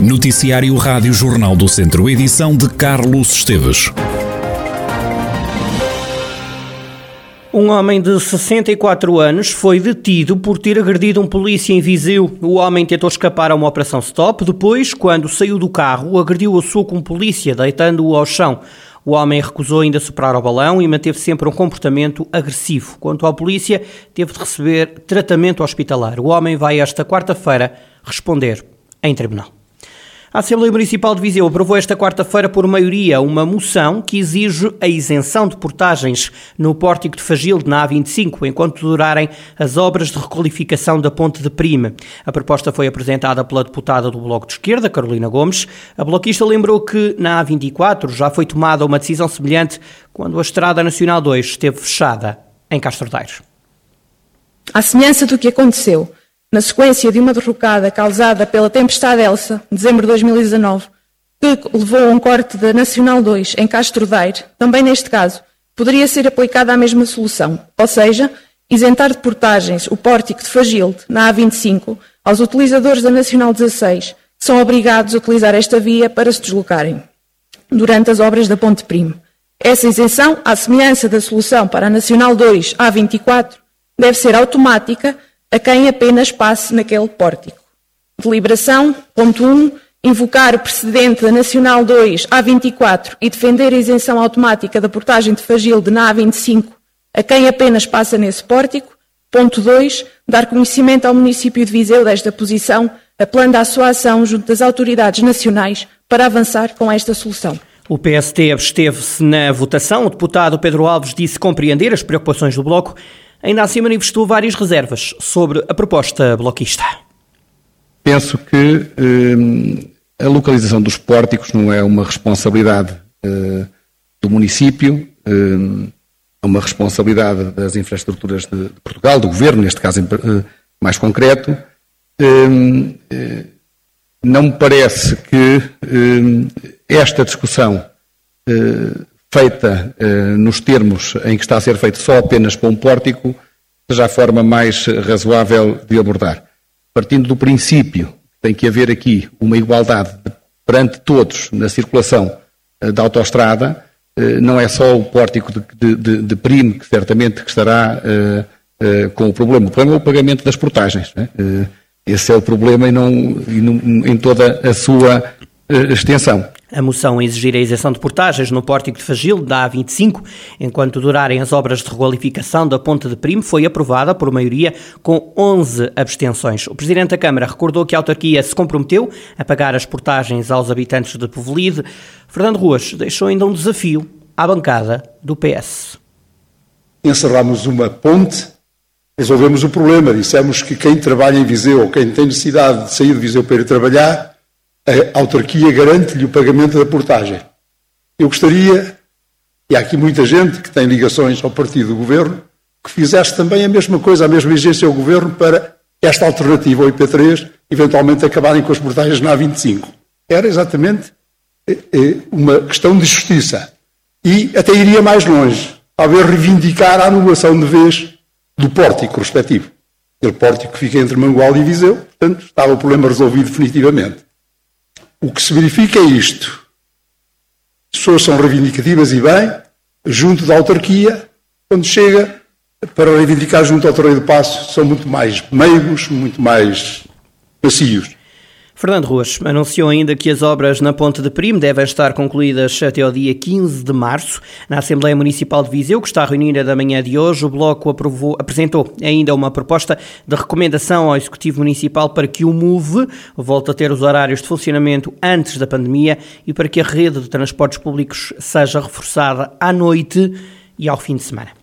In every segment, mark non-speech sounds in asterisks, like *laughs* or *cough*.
Noticiário Rádio Jornal do Centro, edição de Carlos Esteves. Um homem de 64 anos foi detido por ter agredido um polícia em Viseu. O homem tentou escapar a uma operação stop. Depois, quando saiu do carro, agrediu a soco um polícia, deitando-o ao chão. O homem recusou ainda soprar ao balão e manteve sempre um comportamento agressivo. Quanto à polícia, teve de receber tratamento hospitalar. O homem vai esta quarta-feira responder em tribunal. A Assembleia Municipal de Viseu aprovou esta quarta-feira por maioria uma moção que exige a isenção de portagens no pórtico de Fagilde, na A25, enquanto durarem as obras de requalificação da ponte de Prime. A proposta foi apresentada pela deputada do Bloco de Esquerda, Carolina Gomes. A bloquista lembrou que na A24 já foi tomada uma decisão semelhante quando a Estrada Nacional 2 esteve fechada em Castro Daire. À semelhança do que aconteceu na sequência de uma derrocada causada pela tempestade Elsa, em dezembro de 2019, que levou a um corte da Nacional 2 em Castro Daire, também neste caso, poderia ser aplicada a mesma solução, ou seja, isentar de portagens o pórtico de Fagilde, na A25, aos utilizadores da Nacional 16, que são obrigados a utilizar esta via para se deslocarem, durante as obras da Ponte Prime. Essa isenção, à semelhança da solução para a Nacional 2 A24, deve ser automática a quem apenas passe naquele pórtico. Deliberação, ponto 1, invocar o precedente da Nacional 2 A24 e defender a isenção automática da portagem de Fagilde na A25 a quem apenas passa nesse pórtico. Ponto 2, dar conhecimento ao município de Viseu desta posição, apelando à sua ação junto das autoridades nacionais para avançar com esta solução. O PST absteve-se na votação. O deputado Pedro Alves disse compreender as preocupações do Bloco ainda assim manifestou várias reservas sobre a proposta bloquista. Penso que eh, a localização dos pórticos não é uma responsabilidade eh, do município, eh, é uma responsabilidade das infraestruturas de, de, Portugal, do governo, neste caso eh, mais concreto. Eh, eh, não me parece que esta discussão feita eh, nos termos em que está a ser feito só apenas para um pórtico, seja a forma mais razoável de abordar. Partindo do princípio que tem que haver aqui uma igualdade perante todos na circulação eh, da autoestrada, eh, não é só o pórtico de, de, de, primo que certamente que estará eh, eh, com o problema. O problema é o pagamento das portagens. Né? Esse é o problema e não, e não em toda a sua extensão. A moção a exigir a isenção de portagens no pórtico de Fagil da A25, enquanto durarem as obras de requalificação da Ponte de Primo, foi aprovada por maioria com 11 abstenções. O Presidente da Câmara recordou que a autarquia se comprometeu a pagar as portagens aos habitantes de Povelide. Fernando Ruas deixou ainda um desafio à bancada do PS. Encerramos uma ponte, resolvemos o problema. Dissemos que quem trabalha em Viseu ou quem tem necessidade de sair de Viseu para ir trabalhar a autarquia garante-lhe o pagamento da portagem. Eu gostaria, e há aqui muita gente que tem ligações ao partido do governo, que fizesse também a mesma coisa, a mesma exigência ao governo para esta alternativa ao IP3 eventualmente acabarem com as portagens na A25. Era exatamente eh, eh, uma questão de justiça. E até iria mais longe, talvez reivindicar a anulação de vez do pórtico respectivo. Aquele pórtico que fica entre Mangual e Viseu, portanto, estava o problema resolvido definitivamente. O que se verifica é isto. As pessoas são reivindicativas e bem, junto da autarquia, quando chega para reivindicar junto ao Torreio do Passo, são muito mais meigos, muito mais macios. Fernando Ruas anunciou ainda que as obras na Ponte de Primo devem estar concluídas até ao dia 15 de março. Na Assembleia Municipal de Viseu, que está reunida da manhã de hoje, o Bloco aprovou, apresentou ainda uma proposta de recomendação ao Executivo Municipal para que o MOVE volte a ter os horários de funcionamento antes da pandemia e para que a rede de transportes públicos seja reforçada à noite e ao fim de semana.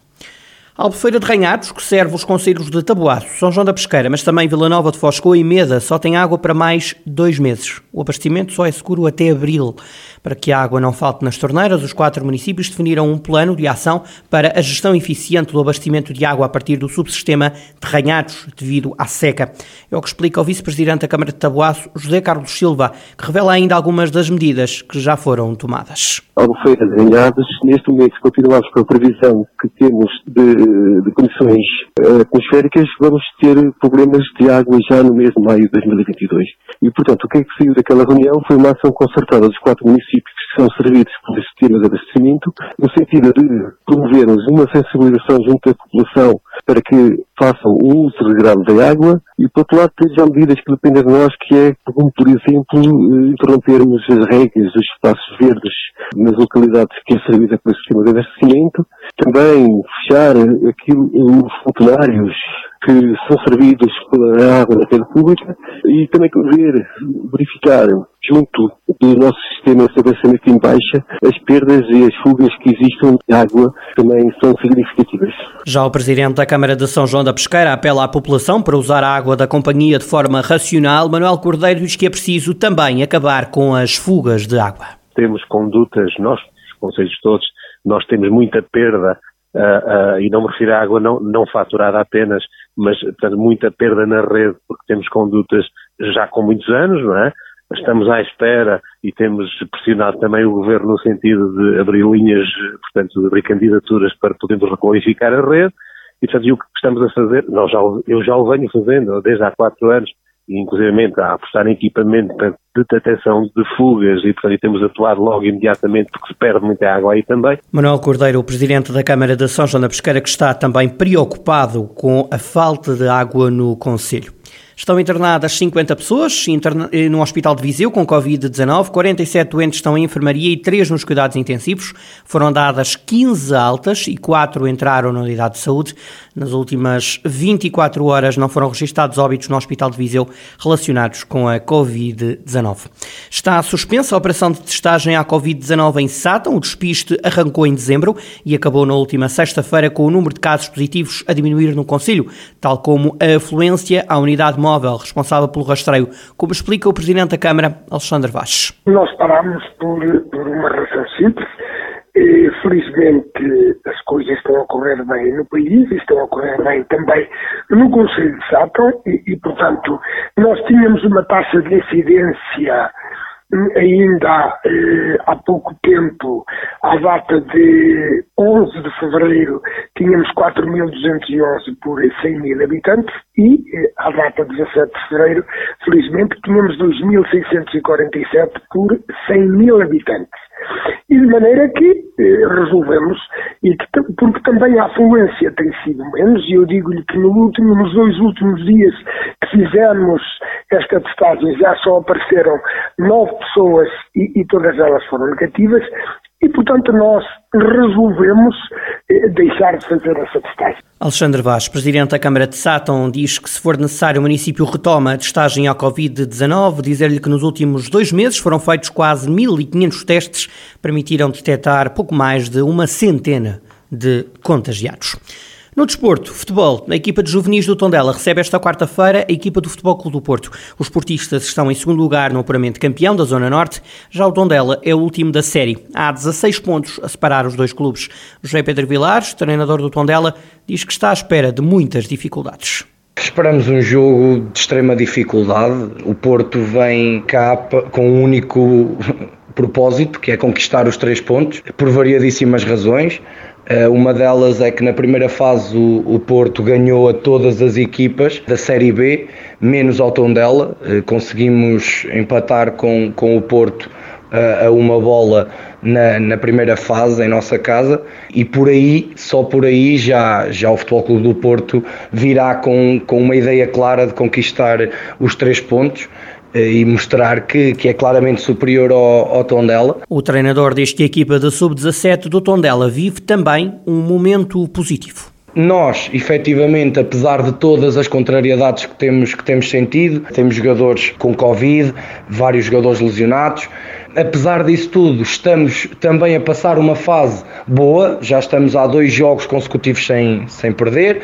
Albufeira de Ranhados, que serve os conselhos de Taboaço, São João da Pesqueira, mas também Vila Nova de Foscoa e Meda, só tem água para mais dois meses. O abastecimento só é seguro até abril. Para que a água não falte nas torneiras, os quatro municípios definiram um plano de ação para a gestão eficiente do abastecimento de água a partir do subsistema de Ranhados, devido à seca. É o que explica o vice-presidente da Câmara de Taboaço, José Carlos Silva, que revela ainda algumas das medidas que já foram tomadas. Albufeira de Ranhados, neste momento continuamos com a previsão que temos de de, de condições atmosféricas, vamos ter problemas de água já no mês de maio de 2022. E, portanto, o que é que saiu daquela reunião foi uma ação concertada dos quatro municípios que são servidos por este tema de abastecimento, no sentido de promovermos uma sensibilização junto da população para que façam o uso regrado da água e, por outro lado, já medidas que dependem de nós, que é, como, por exemplo, eh, interrompermos as regras dos espaços verdes nas localidades que é servida pelo sistema de abastecimento, também fechar aquilo, os funcionários que são servidos pela água da rede pública e também ver, verificar junto do nosso sistema de abastecimento em baixa as perdas e as fugas que existem de água também são significativas. Já o Presidente da Câmara de São João da Pesqueira apela à população para usar a água da companhia de forma racional. Manuel Cordeiro diz que é preciso também acabar com as fugas de água. Temos condutas, nós, os conselhos todos, nós temos muita perda Uh, uh, e não me refiro à água não, não faturada apenas, mas portanto, muita perda na rede, porque temos condutas já com muitos anos, não é? Estamos à espera e temos pressionado também o Governo no sentido de abrir linhas, portanto, de abrir candidaturas para podermos requalificar a rede. E, portanto, e o que estamos a fazer, nós já, eu já o venho fazendo desde há quatro anos, inclusive a apostar em equipamento de detecção de fugas e, portanto, temos atuado logo imediatamente porque se perde muita água aí também. Manuel Cordeiro, o Presidente da Câmara de São João da Pesqueira, que está também preocupado com a falta de água no Conselho. Estão internadas 50 pessoas no Hospital de Viseu com Covid-19, 47 doentes estão em enfermaria e 3 nos cuidados intensivos. Foram dadas 15 altas e 4 entraram na unidade de saúde. Nas últimas 24 horas não foram registados óbitos no Hospital de Viseu relacionados com a Covid-19. Está suspensa a operação de testagem à Covid-19 em Sátão. O despiste arrancou em dezembro e acabou na última sexta-feira com o número de casos positivos a diminuir no Conselho, tal como a afluência à unidade responsável pelo rastreio, como explica o Presidente da Câmara, Alexandre Vaz. Nós parámos por, por uma razão simples. E, felizmente as coisas estão a correr bem no país estão a correr bem também no Conselho de Sátão e, e, portanto, nós tínhamos uma taxa de incidência ainda eh, há pouco tempo, à data de 11 de fevereiro, tínhamos 4.211 por 100 mil habitantes e, eh, à data de 17 de fevereiro, felizmente, tínhamos 2.647 por 100 mil habitantes. E de maneira que eh, resolvemos, e que, porque também a afluência tem sido menos, e eu digo-lhe que no último, nos dois últimos dias que fizemos esta testagem já só apareceram nove pessoas e, e todas elas foram negativas, e, portanto, nós resolvemos eh, deixar de fazer essa testagem. Alexandre Vaz, Presidente da Câmara de Sátão, diz que se for necessário o município retoma a testagem à Covid-19, dizer-lhe que nos últimos dois meses foram feitos quase 1.500 testes, permitiram detectar pouco mais de uma centena de contagiados. No desporto, futebol, a equipa de juvenis do Tondela recebe esta quarta-feira a equipa do Futebol Clube do Porto. Os portistas estão em segundo lugar no apuramento campeão da Zona Norte, já o Tondela é o último da série. Há 16 pontos a separar os dois clubes. José Pedro Vilares, treinador do Tondela, diz que está à espera de muitas dificuldades. Esperamos um jogo de extrema dificuldade. O Porto vem cá com um único *laughs* propósito, que é conquistar os três pontos, por variadíssimas razões. Eh, uma delas é que na primeira fase o, Porto ganhou a todas as equipas da Série B, menos ao Tondela. Eh, conseguimos empatar com, com o Porto eh, a uma bola na, na, primeira fase em nossa casa e por aí, só por aí já, já o Futebol Clube do Porto virá com, com uma ideia clara de conquistar os três pontos e mostrar que, que é claramente superior ao, ao Tondela. O treinador diz que a equipa da Sub-17 do Tondela vive também um momento positivo. Nós, efetivamente, apesar de todas as contrariedades que temos, que temos sentido, temos jogadores com Covid, vários jogadores lesionados, apesar disso tudo, estamos também a passar uma fase boa, já estamos há dois jogos consecutivos sem, sem perder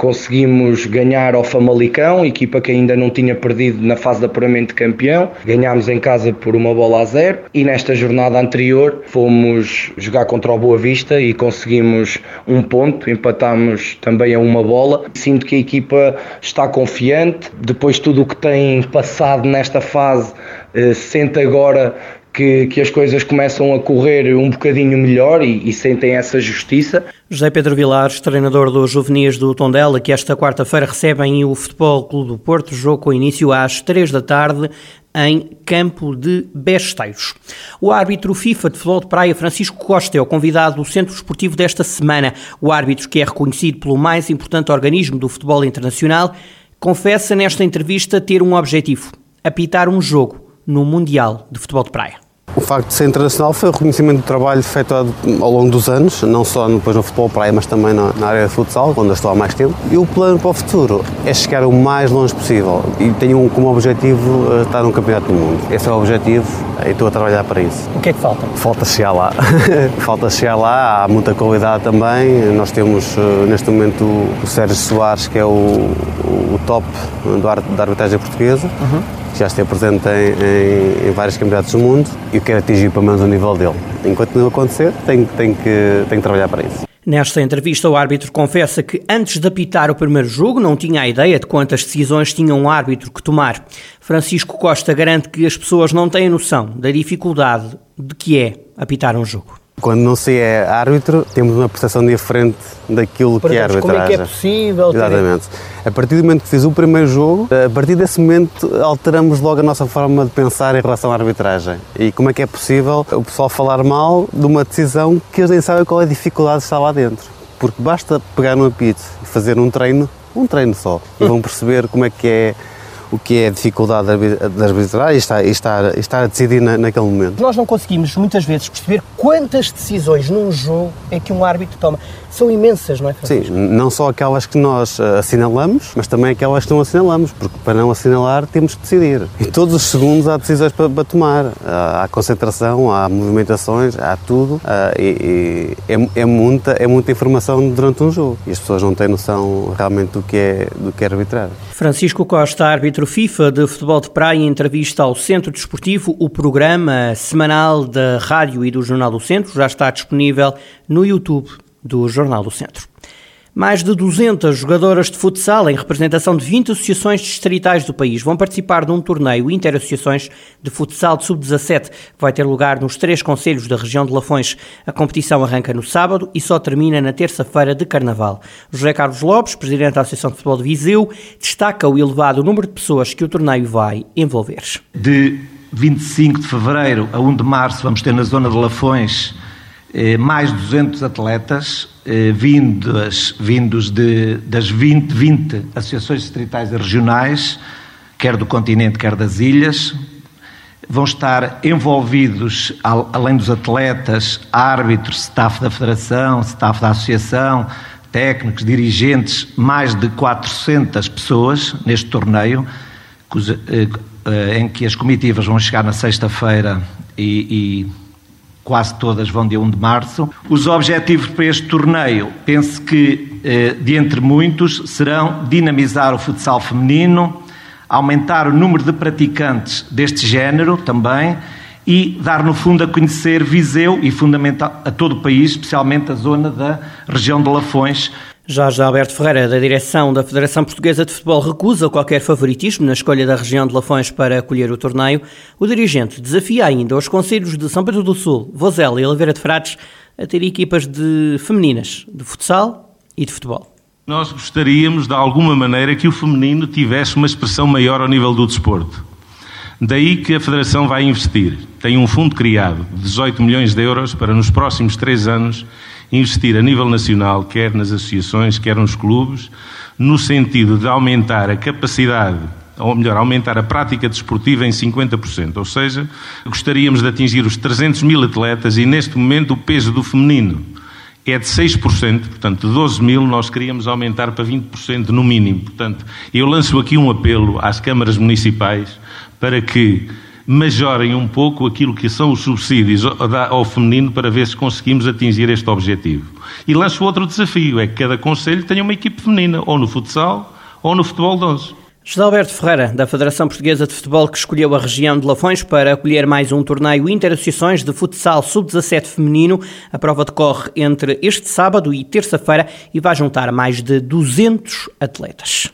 conseguimos ganhar ao Famalicão, equipa que ainda não tinha perdido na fase de apuramento de campeão. Ganhámos em casa por uma bola a zero e nesta jornada anterior fomos jogar contra o Boa Vista e conseguimos um ponto, empatámos também a uma bola. Sinto que a equipa está confiante, depois de tudo o que tem passado nesta fase, eh, sente agora que, que as coisas começam a correr um bocadinho melhor e, e sentem essa justiça. José Pedro Vilares, treinador dos juvenis do Tondela, que esta quarta-feira recebem o Futebol Clube do Porto, jogo com início às três da tarde em Campo de Besteiros. O árbitro FIFA de futebol de praia, Francisco Costa, é o convidado do Centro Esportivo desta semana. O árbitro, que é reconhecido pelo mais importante organismo do futebol internacional, confessa nesta entrevista ter um objetivo: apitar um jogo no Mundial de Futebol de Praia. O facto de ser internacional foi o reconhecimento do trabalho efetuado ao longo dos anos, não só depois no futebol praia, mas também na, na, área de futsal, onde eu estou há mais tempo. E o plano para o futuro é chegar o mais longe possível e tenho como objetivo eh, estar num campeonato do mundo. Esse é o objetivo e estou a trabalhar para isso. O que é que falta? Falta chegar lá. *laughs* falta chegar lá, há muita qualidade também. Nós temos eh, neste momento o Sérgio Soares, que é o, o top da arbitragem portuguesa. Uhum já esteve presente em, em, em, vários campeonatos do mundo e eu quero atingir pelo menos o nível dele. Enquanto não acontecer, tenho, tenho, que, tenho que trabalhar para isso. Nesta entrevista, o árbitro confessa que antes de apitar o primeiro jogo não tinha a ideia de quantas decisões tinha um árbitro que tomar. Francisco Costa garante que as pessoas não têm noção da dificuldade de que é apitar um jogo. Quando não se é árbitro, temos uma percepção diferente daquilo Por que é arbitragem. Como é que é possível? Exatamente. A partir do momento que fiz o primeiro jogo, a partir desse momento alteramos logo a nossa forma de pensar em relação à arbitragem. E como é que é possível o pessoal falar mal de uma decisão que eles nem sabem qual é a dificuldade de estar lá dentro. Porque basta pegar no apito e fazer um treino, um treino só, e vão *laughs* perceber como é que é o que é a dificuldade de arbitrar e estar, e estar, e estar a decidir na, naquele momento. Nós não conseguimos muitas vezes perceber quantas decisões num jogo é que um árbitro toma. São imensas, não é? Francisco? Sim, não só aquelas que nós eh, assinalamos, mas também aquelas que não assinalamos, porque para não assinalar temos que decidir. E todos os segundos há decisões para, para tomar. Há concentração, há movimentações, há tudo. Eh, e, e é, é, muita, é muita informação durante um jogo. E as pessoas não têm noção realmente do que é, do que é arbitrar. Francisco Costa, árbitro FIFA de futebol de praia, entrevista ao Centro Desportivo. O programa semanal da Rádio e do Jornal do Centro já está disponível no YouTube do Jornal do Centro. Mais de 200 jogadoras de futsal, em representação de 20 associações distritais do país, vão participar de um torneio inter-associações de futsal de sub-17, que vai ter lugar nos três conselhos da região de Lafões. A competição arranca no sábado e só termina na terça-feira de Carnaval. José Carlos Lopes, presidente da Associação de Futebol de Viseu, destaca o elevado número de pessoas que o torneio vai envolver. De 25 de fevereiro a 1 de março, vamos ter na zona de Lafões eh, mais 200 atletas eh, vindos, vindos de, das 20, 20 associações distritais e regionais, quer do continente, quer das ilhas. Vão estar envolvidos, além dos atletas, árbitros, staff da federação, staff da associação, técnicos, dirigentes, mais de 400 pessoas neste torneio, eh, em que as comitivas vão chegar na sexta-feira e, e quase todas vão dia 1 de março. Os objetivos para este torneio, penso que, eh, de entre muitos, serão dinamizar o futsal feminino, aumentar o número de praticantes deste género também e dar, no fundo, a conhecer Viseu e, fundamental, a todo o país, especialmente a zona da região de Lafões, Jorge Alberto Ferreira, da direção da Federação Portuguesa de Futebol, recusa qualquer favoritismo na escolha da região de Lafões para acolher o torneio. O dirigente desafia ainda os conselhos de São Pedro do Sul, Vozela e Oliveira de Frades a ter equipas de femininas, de futsal e de futebol. Nós gostaríamos, de alguma maneira, que o feminino tivesse uma expressão maior ao nível do desporto. Daí que a Federação vai investir. Tem um fundo criado de 18 milhões de euros para, nos próximos três anos, investir a nível nacional, quer nas associações, quer nos clubes, no sentido de aumentar a capacidade, ou melhor, aumentar a prática desportiva em 50%. Ou seja, gostaríamos de atingir os 300 mil atletas e neste momento o peso do feminino é de 6%, portanto, de 12 mil nós queríamos aumentar para 20% no mínimo. Portanto, eu lanço aqui um apelo às câmaras municipais para que majorem um pouco aquilo que são os subsídios ao feminino para ver se conseguimos atingir este objetivo. E lanço outro desafio, é que cada conselho tenha uma equipe feminina, ou no futsal, ou no futebol de 11. José Alberto Ferreira, da Federação Portuguesa de Futebol, que escolheu a região de Lafões para acolher mais um torneio Interassociações de Futsal Sub-17 feminino. A prova decorre entre este sábado e terça-feira e vai juntar mais de 200 atletas.